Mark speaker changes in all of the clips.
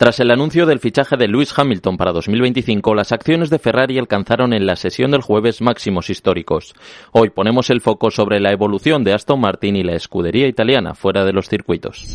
Speaker 1: Tras el anuncio del fichaje de Lewis Hamilton para 2025, las acciones de Ferrari alcanzaron en la sesión del jueves máximos históricos. Hoy ponemos el foco sobre la evolución de Aston Martin y la escudería italiana fuera de los circuitos.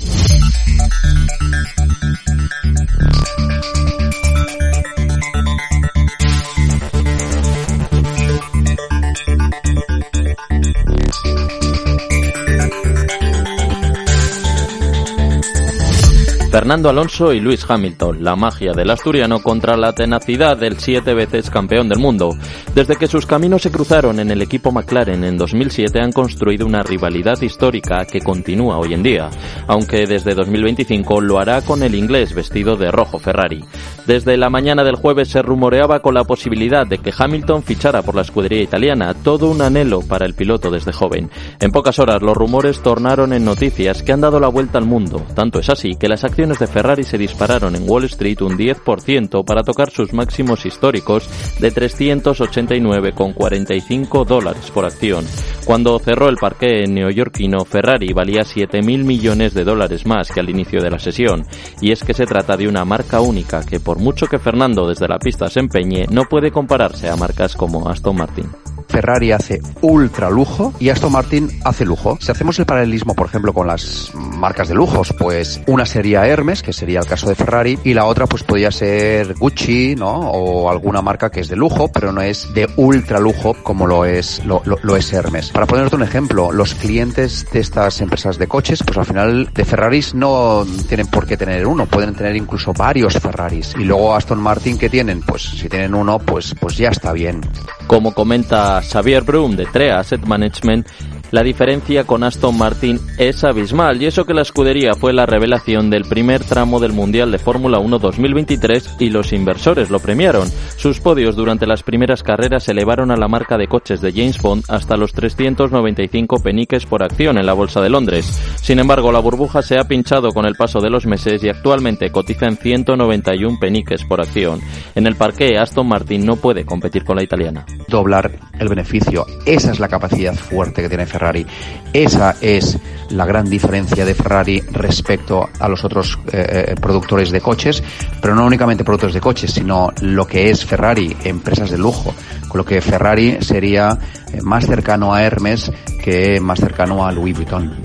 Speaker 1: Fernando Alonso y Luis Hamilton, la magia del asturiano contra la tenacidad del siete veces campeón del mundo. Desde que sus caminos se cruzaron en el equipo McLaren en 2007 han construido una rivalidad histórica que continúa hoy en día, aunque desde 2025 lo hará con el inglés vestido de rojo Ferrari. Desde la mañana del jueves se rumoreaba con la posibilidad de que Hamilton fichara por la escudería italiana, todo un anhelo para el piloto desde joven. En pocas horas los rumores tornaron en noticias que han dado la vuelta al mundo, tanto es así que las acciones de Ferrari se dispararon en Wall Street un 10% para tocar sus máximos históricos de 389,45 dólares por acción. Cuando cerró el parque neoyorquino, Ferrari valía 7.000 millones de dólares más que al inicio de la sesión. Y es que se trata de una marca única que por mucho que Fernando desde la pista se empeñe, no puede compararse a marcas como Aston Martin.
Speaker 2: Ferrari hace ultra lujo y Aston Martin hace lujo. Si hacemos el paralelismo, por ejemplo, con las marcas de lujos, pues una sería Hermes, que sería el caso de Ferrari, y la otra pues podría ser Gucci, ¿no? O alguna marca que es de lujo, pero no es de ultra lujo como lo es, lo, lo, es Hermes. Para ponerte un ejemplo, los clientes de estas empresas de coches, pues al final de Ferraris no tienen por qué tener uno, pueden tener incluso varios Ferraris. Y luego Aston Martin, que tienen? Pues si tienen uno, pues, pues ya está bien.
Speaker 1: Como comenta Xavier Brum de TREA Asset Management, la diferencia con Aston Martin es abismal y eso que la escudería fue la revelación del primer tramo del Mundial de Fórmula 1 2023 y los inversores lo premiaron. Sus podios durante las primeras carreras elevaron a la marca de coches de James Bond hasta los 395 peniques por acción en la Bolsa de Londres. Sin embargo, la burbuja se ha pinchado con el paso de los meses y actualmente cotiza en 191 peniques por acción. En el parque, Aston Martin no puede competir con la italiana.
Speaker 2: Doblar el beneficio, esa es la capacidad fuerte que tiene Ferrari. Esa es la gran diferencia de Ferrari respecto a los otros eh, eh, productores de coches, pero no únicamente productores de coches, sino lo que es Ferrari, empresas de lujo, con lo que Ferrari sería eh, más cercano a Hermes que más cercano a Louis Vuitton.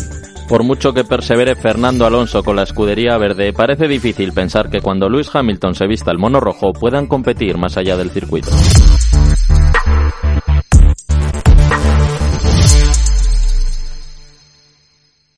Speaker 1: Por mucho que persevere Fernando Alonso con la escudería verde, parece difícil pensar que cuando Lewis Hamilton se vista el mono rojo puedan competir más allá del circuito.